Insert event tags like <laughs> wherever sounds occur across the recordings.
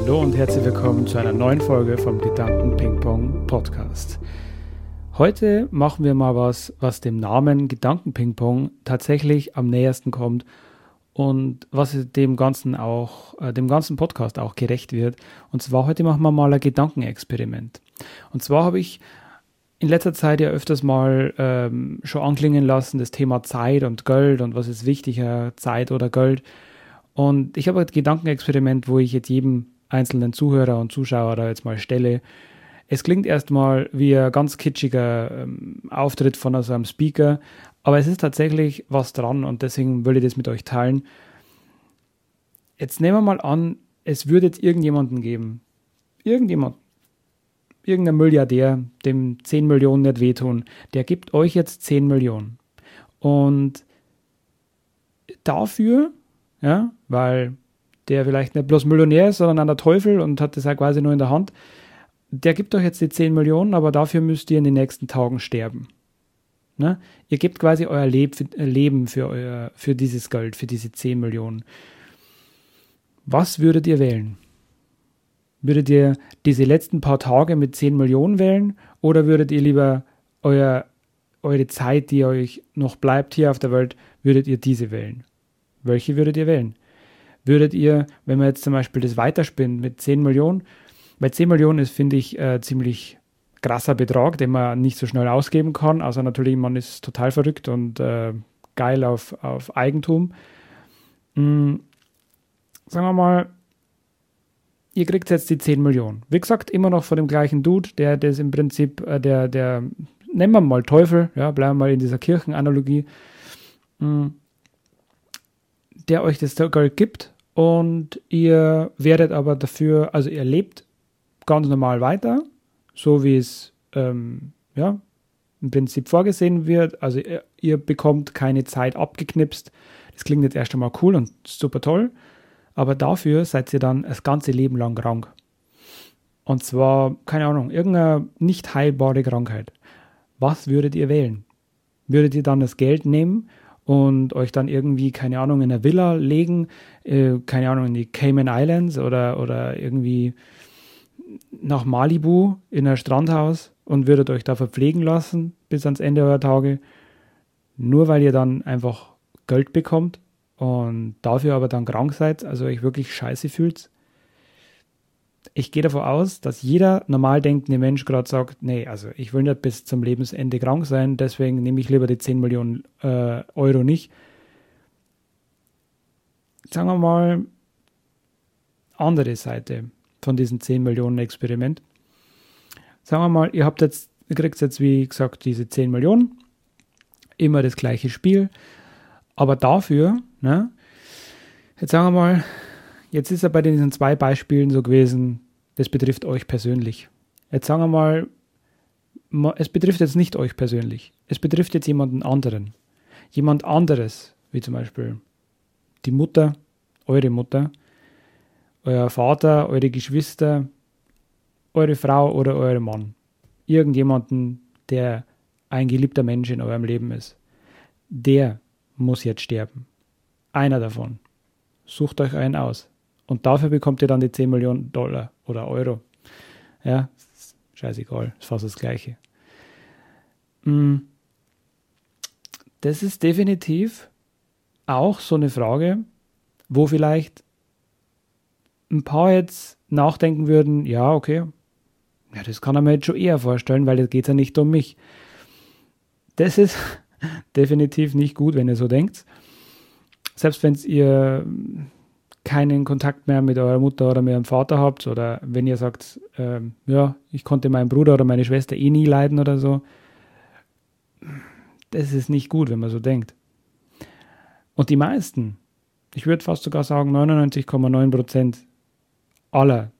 Hallo und herzlich willkommen zu einer neuen Folge vom Gedanken Ping Pong Podcast. Heute machen wir mal was, was dem Namen Gedanken Ping Pong tatsächlich am nähersten kommt und was dem ganzen auch, äh, dem ganzen Podcast auch gerecht wird. Und zwar heute machen wir mal ein Gedankenexperiment. Und zwar habe ich in letzter Zeit ja öfters mal ähm, schon anklingen lassen, das Thema Zeit und Geld und was ist wichtiger, Zeit oder Geld. Und ich habe ein Gedankenexperiment, wo ich jetzt jedem einzelnen Zuhörer und Zuschauer da jetzt mal stelle. Es klingt erstmal wie ein ganz kitschiger ähm, Auftritt von so einem Speaker, aber es ist tatsächlich was dran und deswegen will ich das mit euch teilen. Jetzt nehmen wir mal an, es würde jetzt irgendjemanden geben, irgendjemand, irgendein Milliardär, dem 10 Millionen nicht wehtun, der gibt euch jetzt 10 Millionen. Und dafür ja, weil der vielleicht nicht bloß Millionär ist, sondern an der Teufel und hat das ja quasi nur in der Hand. Der gibt euch jetzt die 10 Millionen, aber dafür müsst ihr in den nächsten Tagen sterben. Ne? Ihr gebt quasi euer Leb Leben für, euer, für dieses Geld, für diese 10 Millionen. Was würdet ihr wählen? Würdet ihr diese letzten paar Tage mit 10 Millionen wählen oder würdet ihr lieber euer, eure Zeit, die euch noch bleibt hier auf der Welt, würdet ihr diese wählen? Welche würdet ihr wählen? Würdet ihr, wenn man jetzt zum Beispiel das weiterspinnt mit 10 Millionen, weil 10 Millionen ist, finde ich, äh, ziemlich krasser Betrag, den man nicht so schnell ausgeben kann. Also natürlich, man ist total verrückt und äh, geil auf, auf Eigentum. Mhm. Sagen wir mal, ihr kriegt jetzt die 10 Millionen. Wie gesagt, immer noch von dem gleichen Dude, der das im Prinzip, äh, der, der, nennen wir mal Teufel, ja, bleiben wir mal in dieser Kirchenanalogie. Mhm der euch das Geld gibt und ihr werdet aber dafür, also ihr lebt ganz normal weiter, so wie es ähm, ja, im Prinzip vorgesehen wird. Also ihr, ihr, bekommt keine Zeit abgeknipst. Das klingt jetzt erst einmal cool und super toll, aber dafür seid ihr dann das ganze Leben lang krank. Und zwar, keine Ahnung, irgendeine nicht heilbare Krankheit. Was würdet ihr wählen? Würdet ihr dann das Geld nehmen und euch dann irgendwie, keine Ahnung, in eine Villa legen, äh, keine Ahnung, in die Cayman Islands oder, oder irgendwie nach Malibu in ein Strandhaus und würdet euch da verpflegen lassen bis ans Ende eurer Tage, nur weil ihr dann einfach Geld bekommt und dafür aber dann krank seid, also euch wirklich scheiße fühlt ich gehe davon aus, dass jeder normal denkende Mensch gerade sagt, nee, also ich will nicht bis zum Lebensende krank sein, deswegen nehme ich lieber die 10 Millionen äh, Euro nicht. Sagen wir mal, andere Seite von diesem 10 Millionen Experiment. Sagen wir mal, ihr habt jetzt, ihr kriegt jetzt wie gesagt diese 10 Millionen, immer das gleiche Spiel, aber dafür, ne, jetzt sagen wir mal, Jetzt ist er bei diesen zwei Beispielen so gewesen, das betrifft euch persönlich. Jetzt sagen wir mal, es betrifft jetzt nicht euch persönlich. Es betrifft jetzt jemanden anderen. Jemand anderes, wie zum Beispiel die Mutter, eure Mutter, euer Vater, eure Geschwister, eure Frau oder euer Mann. Irgendjemanden, der ein geliebter Mensch in eurem Leben ist. Der muss jetzt sterben. Einer davon. Sucht euch einen aus. Und dafür bekommt ihr dann die 10 Millionen Dollar oder Euro. Ja, scheißegal, ist fast das Gleiche. Mm. Das ist definitiv auch so eine Frage, wo vielleicht ein paar jetzt nachdenken würden, ja, okay, ja, das kann er mir jetzt schon eher vorstellen, weil jetzt geht es ja nicht um mich. Das ist <laughs> definitiv nicht gut, wenn ihr so denkt. Selbst wenn ihr keinen Kontakt mehr mit eurer Mutter oder mit eurem Vater habt oder wenn ihr sagt, ähm, ja, ich konnte meinen Bruder oder meine Schwester eh nie leiden oder so, das ist nicht gut, wenn man so denkt. Und die meisten, ich würde fast sogar sagen 99,9 Prozent aller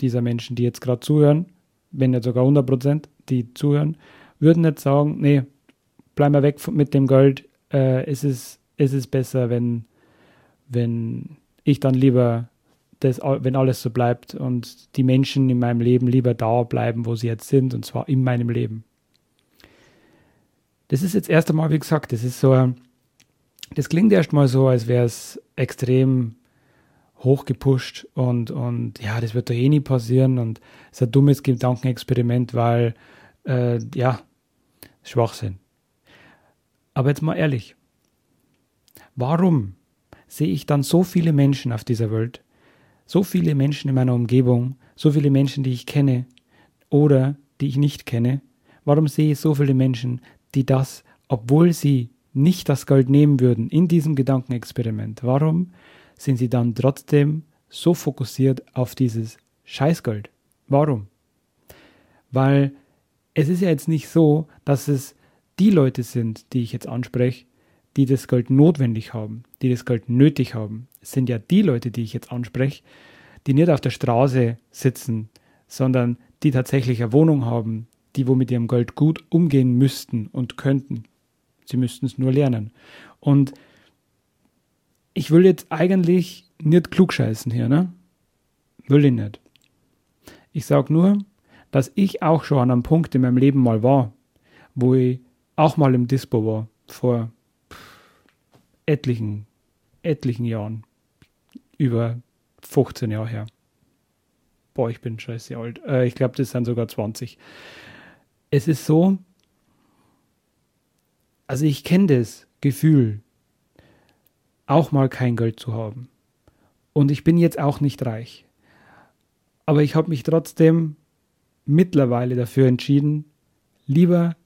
dieser Menschen, die jetzt gerade zuhören, wenn nicht sogar 100 Prozent, die zuhören, würden jetzt sagen, nee, bleib mal weg mit dem Geld, äh, es, ist, es ist besser, wenn, wenn ich dann lieber, das, wenn alles so bleibt und die Menschen in meinem Leben lieber da bleiben, wo sie jetzt sind, und zwar in meinem Leben. Das ist jetzt erst einmal, wie gesagt, das ist so, das klingt erstmal so, als wäre es extrem hochgepusht und, und ja, das wird doch eh nie passieren und es ist ein dummes Gedankenexperiment, weil, äh, ja, Schwachsinn. Aber jetzt mal ehrlich, warum sehe ich dann so viele Menschen auf dieser Welt, so viele Menschen in meiner Umgebung, so viele Menschen, die ich kenne oder die ich nicht kenne, warum sehe ich so viele Menschen, die das, obwohl sie nicht das Geld nehmen würden in diesem Gedankenexperiment, warum sind sie dann trotzdem so fokussiert auf dieses Scheißgeld? Warum? Weil es ist ja jetzt nicht so, dass es die Leute sind, die ich jetzt anspreche, die das Geld notwendig haben, die das Geld nötig haben. Sind ja die Leute, die ich jetzt anspreche, die nicht auf der Straße sitzen, sondern die tatsächlich eine Wohnung haben, die wo mit ihrem Geld gut umgehen müssten und könnten. Sie müssten es nur lernen. Und ich will jetzt eigentlich nicht klugscheißen hier, ne? Will ich nicht. Ich sage nur, dass ich auch schon an einem Punkt in meinem Leben mal war, wo ich auch mal im Dispo war, vor etlichen, etlichen Jahren. Über 15 Jahre her. Boah, ich bin scheiße alt. Äh, ich glaube, das sind sogar 20. Es ist so, also ich kenne das Gefühl, auch mal kein Geld zu haben. Und ich bin jetzt auch nicht reich. Aber ich habe mich trotzdem mittlerweile dafür entschieden, lieber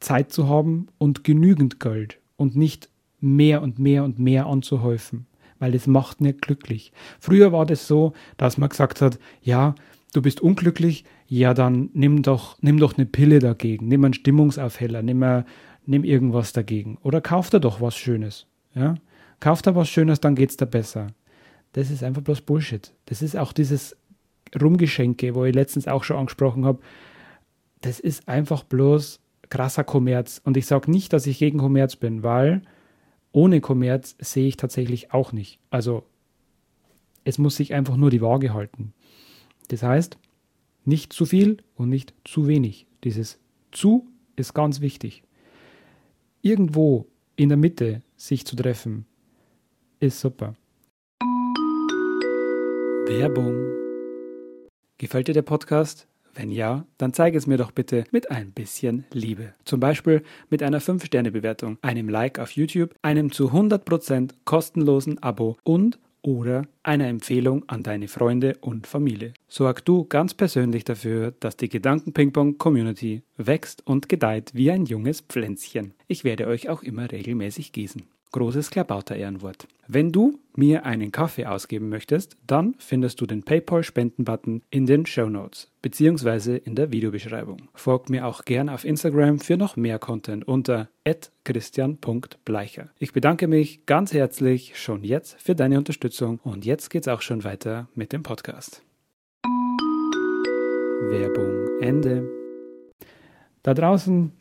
Zeit zu haben und genügend Geld und nicht mehr und mehr und mehr anzuhäufen, weil das macht nicht glücklich. Früher war das so, dass man gesagt hat, ja, du bist unglücklich, ja, dann nimm doch, nimm doch eine Pille dagegen, nimm einen Stimmungsaufheller, nimm, nimm irgendwas dagegen oder kauf dir doch was Schönes, ja. Kauf dir was Schönes, dann geht's dir besser. Das ist einfach bloß Bullshit. Das ist auch dieses Rumgeschenke, wo ich letztens auch schon angesprochen habe. Das ist einfach bloß krasser Kommerz. Und ich sage nicht, dass ich gegen Kommerz bin, weil ohne Kommerz sehe ich tatsächlich auch nicht. Also es muss sich einfach nur die Waage halten. Das heißt, nicht zu viel und nicht zu wenig. Dieses zu ist ganz wichtig. Irgendwo in der Mitte sich zu treffen, ist super. Werbung. Gefällt dir der Podcast? Wenn ja, dann zeige es mir doch bitte mit ein bisschen Liebe. Zum Beispiel mit einer 5-Sterne-Bewertung, einem Like auf YouTube, einem zu 100% kostenlosen Abo und oder einer Empfehlung an deine Freunde und Familie. Sorg du ganz persönlich dafür, dass die Gedanken-Ping-Pong-Community wächst und gedeiht wie ein junges Pflänzchen. Ich werde euch auch immer regelmäßig gießen großes Klabauter-Ehrenwort. Wenn du mir einen Kaffee ausgeben möchtest, dann findest du den PayPal-Spenden-Button in den Show Notes bzw. in der Videobeschreibung. Folgt mir auch gern auf Instagram für noch mehr Content unter christian.bleicher. Ich bedanke mich ganz herzlich schon jetzt für deine Unterstützung und jetzt geht's auch schon weiter mit dem Podcast. Werbung Ende. Da draußen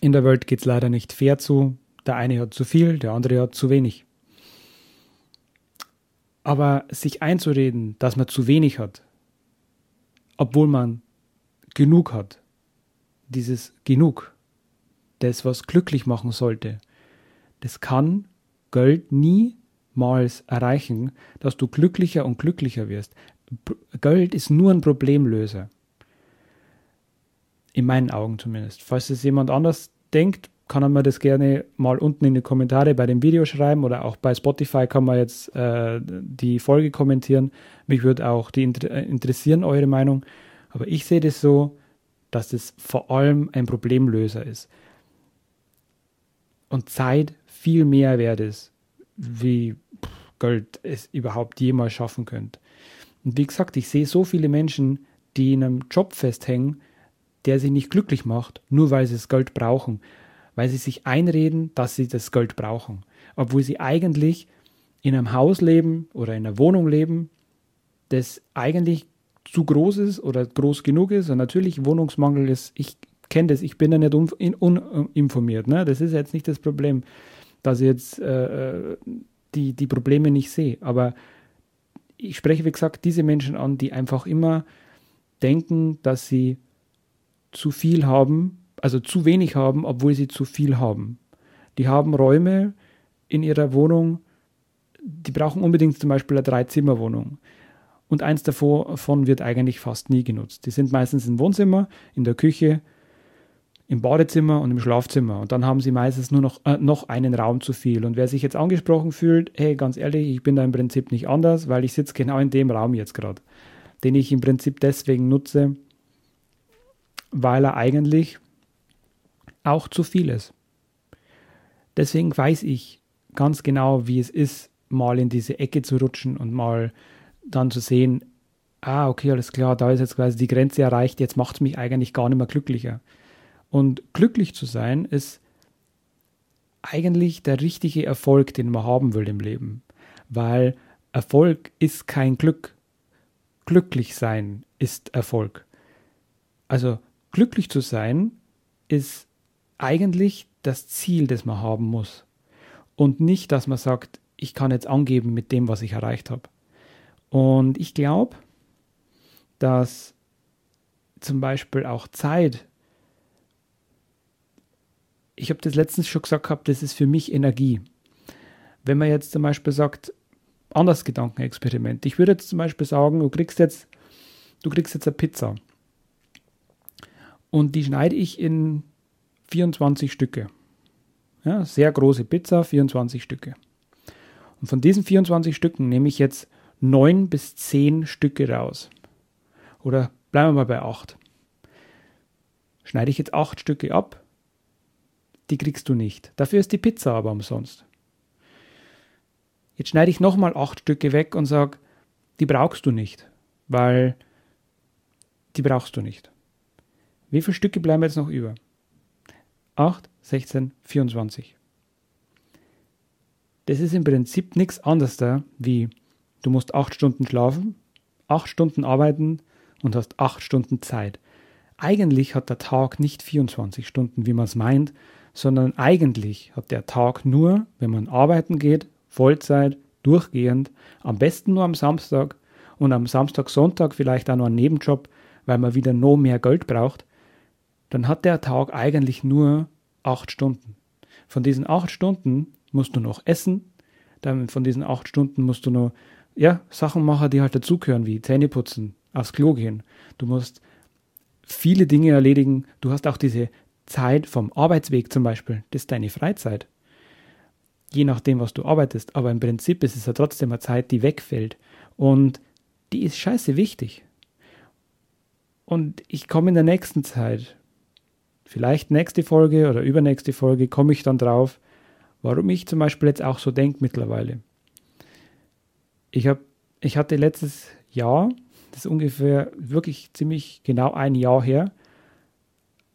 in der Welt geht's leider nicht fair zu. Der eine hat zu viel, der andere hat zu wenig. Aber sich einzureden, dass man zu wenig hat, obwohl man genug hat, dieses genug, das, was glücklich machen sollte, das kann Geld niemals erreichen, dass du glücklicher und glücklicher wirst. Geld ist nur ein Problemlöser. In meinen Augen zumindest. Falls es jemand anders denkt, kann er mir das gerne mal unten in die Kommentare bei dem Video schreiben oder auch bei Spotify kann man jetzt äh, die Folge kommentieren. Mich würde auch die inter äh, interessieren, eure Meinung. Aber ich sehe das so, dass das vor allem ein Problemlöser ist. Und Zeit viel mehr wert ist, wie Geld es überhaupt jemals schaffen könnte. Und wie gesagt, ich sehe so viele Menschen, die in einem Job festhängen, der sie nicht glücklich macht, nur weil sie das Geld brauchen weil sie sich einreden, dass sie das Geld brauchen, obwohl sie eigentlich in einem Haus leben oder in einer Wohnung leben, das eigentlich zu groß ist oder groß genug ist. Und natürlich Wohnungsmangel ist, ich kenne das, ich bin da nicht uninformiert. Ne? Das ist jetzt nicht das Problem, dass ich jetzt äh, äh, die, die Probleme nicht sehe. Aber ich spreche, wie gesagt, diese Menschen an, die einfach immer denken, dass sie zu viel haben also zu wenig haben, obwohl sie zu viel haben. Die haben Räume in ihrer Wohnung, die brauchen unbedingt zum Beispiel eine Drei-Zimmer-Wohnung. Und eins davon wird eigentlich fast nie genutzt. Die sind meistens im Wohnzimmer, in der Küche, im Badezimmer und im Schlafzimmer. Und dann haben sie meistens nur noch, äh, noch einen Raum zu viel. Und wer sich jetzt angesprochen fühlt, hey, ganz ehrlich, ich bin da im Prinzip nicht anders, weil ich sitze genau in dem Raum jetzt gerade, den ich im Prinzip deswegen nutze, weil er eigentlich auch zu viel ist. Deswegen weiß ich ganz genau, wie es ist, mal in diese Ecke zu rutschen und mal dann zu sehen, ah, okay, alles klar, da ist jetzt quasi die Grenze erreicht, jetzt macht es mich eigentlich gar nicht mehr glücklicher. Und glücklich zu sein ist eigentlich der richtige Erfolg, den man haben will im Leben. Weil Erfolg ist kein Glück. Glücklich sein ist Erfolg. Also glücklich zu sein ist eigentlich das Ziel, das man haben muss. Und nicht, dass man sagt, ich kann jetzt angeben mit dem, was ich erreicht habe. Und ich glaube, dass zum Beispiel auch Zeit, ich habe das letztens schon gesagt gehabt, das ist für mich Energie. Wenn man jetzt zum Beispiel sagt, anders Gedankenexperiment. Ich würde jetzt zum Beispiel sagen, du kriegst jetzt, du kriegst jetzt eine Pizza. Und die schneide ich in 24 Stücke. Ja, sehr große Pizza, 24 Stücke. Und von diesen 24 Stücken nehme ich jetzt 9 bis 10 Stücke raus. Oder bleiben wir mal bei 8. Schneide ich jetzt 8 Stücke ab, die kriegst du nicht. Dafür ist die Pizza aber umsonst. Jetzt schneide ich nochmal 8 Stücke weg und sage, die brauchst du nicht, weil die brauchst du nicht. Wie viele Stücke bleiben jetzt noch über? 8, 16, 24. Das ist im Prinzip nichts anderes da, wie du musst 8 Stunden schlafen, 8 Stunden arbeiten und hast 8 Stunden Zeit. Eigentlich hat der Tag nicht 24 Stunden, wie man es meint, sondern eigentlich hat der Tag nur, wenn man arbeiten geht, Vollzeit, durchgehend, am besten nur am Samstag und am Samstag, Sonntag vielleicht auch noch einen Nebenjob, weil man wieder noch mehr Geld braucht, dann hat der Tag eigentlich nur acht Stunden. Von diesen acht Stunden musst du noch essen, dann von diesen acht Stunden musst du noch ja, Sachen machen, die halt dazugehören, wie Zähne putzen, aufs Klo gehen. Du musst viele Dinge erledigen. Du hast auch diese Zeit vom Arbeitsweg zum Beispiel. Das ist deine Freizeit. Je nachdem, was du arbeitest. Aber im Prinzip ist es ja trotzdem eine Zeit, die wegfällt. Und die ist scheiße wichtig. Und ich komme in der nächsten Zeit vielleicht nächste Folge oder übernächste Folge komme ich dann drauf, warum ich zum Beispiel jetzt auch so denke mittlerweile. Ich, hab, ich hatte letztes Jahr, das ist ungefähr wirklich ziemlich genau ein Jahr her,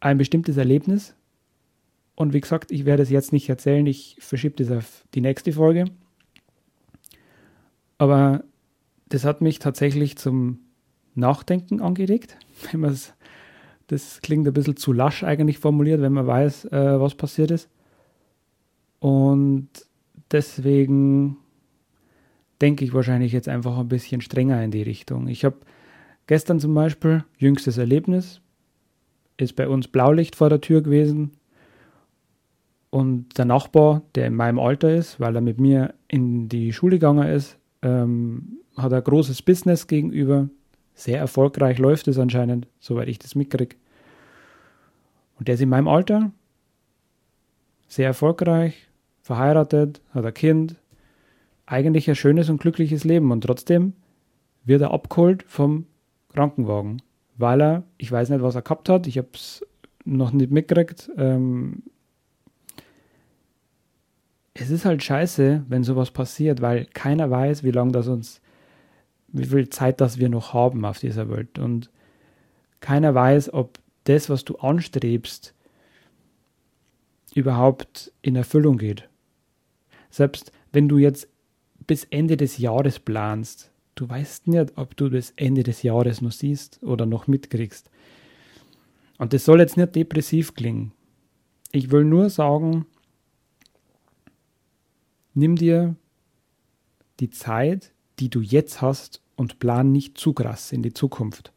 ein bestimmtes Erlebnis. Und wie gesagt, ich werde es jetzt nicht erzählen, ich verschiebe das auf die nächste Folge. Aber das hat mich tatsächlich zum Nachdenken angeregt, <laughs> wenn man es das klingt ein bisschen zu lasch eigentlich formuliert, wenn man weiß, äh, was passiert ist. Und deswegen denke ich wahrscheinlich jetzt einfach ein bisschen strenger in die Richtung. Ich habe gestern zum Beispiel, jüngstes Erlebnis, ist bei uns Blaulicht vor der Tür gewesen. Und der Nachbar, der in meinem Alter ist, weil er mit mir in die Schule gegangen ist, ähm, hat ein großes Business gegenüber sehr erfolgreich läuft es anscheinend, soweit ich das mitkriege. Und der ist in meinem Alter, sehr erfolgreich, verheiratet, hat ein Kind, eigentlich ein schönes und glückliches Leben und trotzdem wird er abgeholt vom Krankenwagen, weil er, ich weiß nicht, was er gehabt hat, ich habe es noch nicht mitgekriegt. Ähm, es ist halt scheiße, wenn sowas passiert, weil keiner weiß, wie lange das uns wie viel Zeit das wir noch haben auf dieser Welt. Und keiner weiß, ob das, was du anstrebst, überhaupt in Erfüllung geht. Selbst wenn du jetzt bis Ende des Jahres planst, du weißt nicht, ob du das Ende des Jahres noch siehst oder noch mitkriegst. Und das soll jetzt nicht depressiv klingen. Ich will nur sagen, nimm dir die Zeit, die du jetzt hast, und plan nicht zu krass in die Zukunft.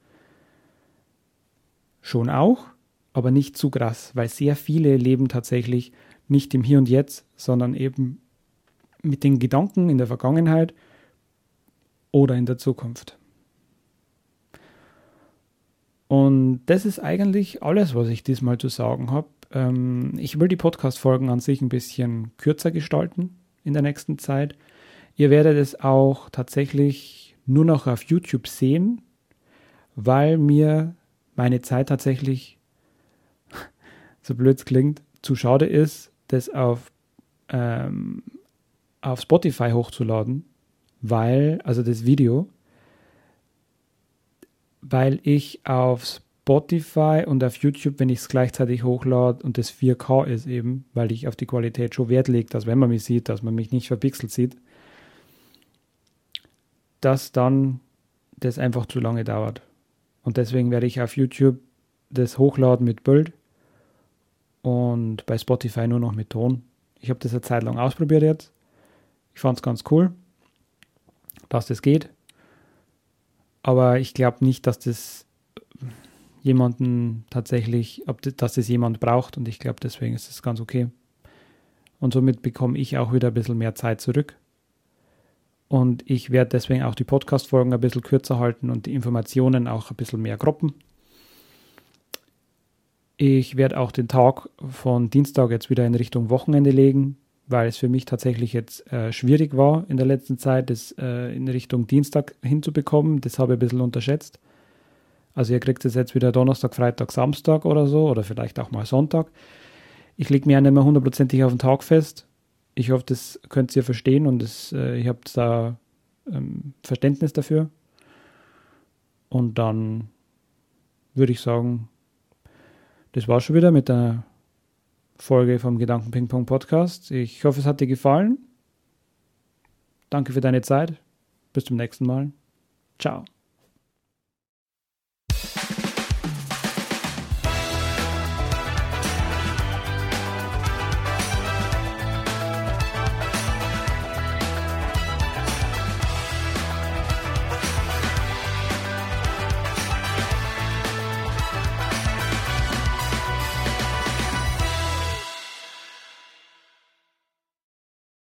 Schon auch, aber nicht zu krass, weil sehr viele leben tatsächlich nicht im Hier und Jetzt, sondern eben mit den Gedanken in der Vergangenheit oder in der Zukunft. Und das ist eigentlich alles, was ich diesmal zu sagen habe. Ähm, ich will die Podcast-Folgen an sich ein bisschen kürzer gestalten in der nächsten Zeit. Ihr werdet es auch tatsächlich nur noch auf YouTube sehen, weil mir meine Zeit tatsächlich, <laughs> so blöd es klingt, zu schade ist, das auf, ähm, auf Spotify hochzuladen, weil, also das Video, weil ich auf Spotify und auf YouTube, wenn ich es gleichzeitig hochlade und das 4K ist eben, weil ich auf die Qualität schon Wert lege, dass wenn man mich sieht, dass man mich nicht verpixelt sieht, dass dann das einfach zu lange dauert. Und deswegen werde ich auf YouTube das hochladen mit Bild und bei Spotify nur noch mit Ton. Ich habe das eine Zeit lang ausprobiert jetzt. Ich fand es ganz cool, dass das geht. Aber ich glaube nicht, dass das jemanden tatsächlich, dass das jemand braucht und ich glaube, deswegen ist es ganz okay. Und somit bekomme ich auch wieder ein bisschen mehr Zeit zurück. Und ich werde deswegen auch die Podcast-Folgen ein bisschen kürzer halten und die Informationen auch ein bisschen mehr groppen. Ich werde auch den Tag von Dienstag jetzt wieder in Richtung Wochenende legen, weil es für mich tatsächlich jetzt äh, schwierig war in der letzten Zeit, das äh, in Richtung Dienstag hinzubekommen. Das habe ich ein bisschen unterschätzt. Also ihr kriegt es jetzt wieder Donnerstag, Freitag, Samstag oder so oder vielleicht auch mal Sonntag. Ich lege mir ja nicht mehr hundertprozentig auf den Tag fest. Ich hoffe, das könnt ihr verstehen und das, äh, ihr habt da ähm, Verständnis dafür. Und dann würde ich sagen, das war schon wieder mit der Folge vom Gedanken Ping Pong Podcast. Ich hoffe, es hat dir gefallen. Danke für deine Zeit. Bis zum nächsten Mal. Ciao.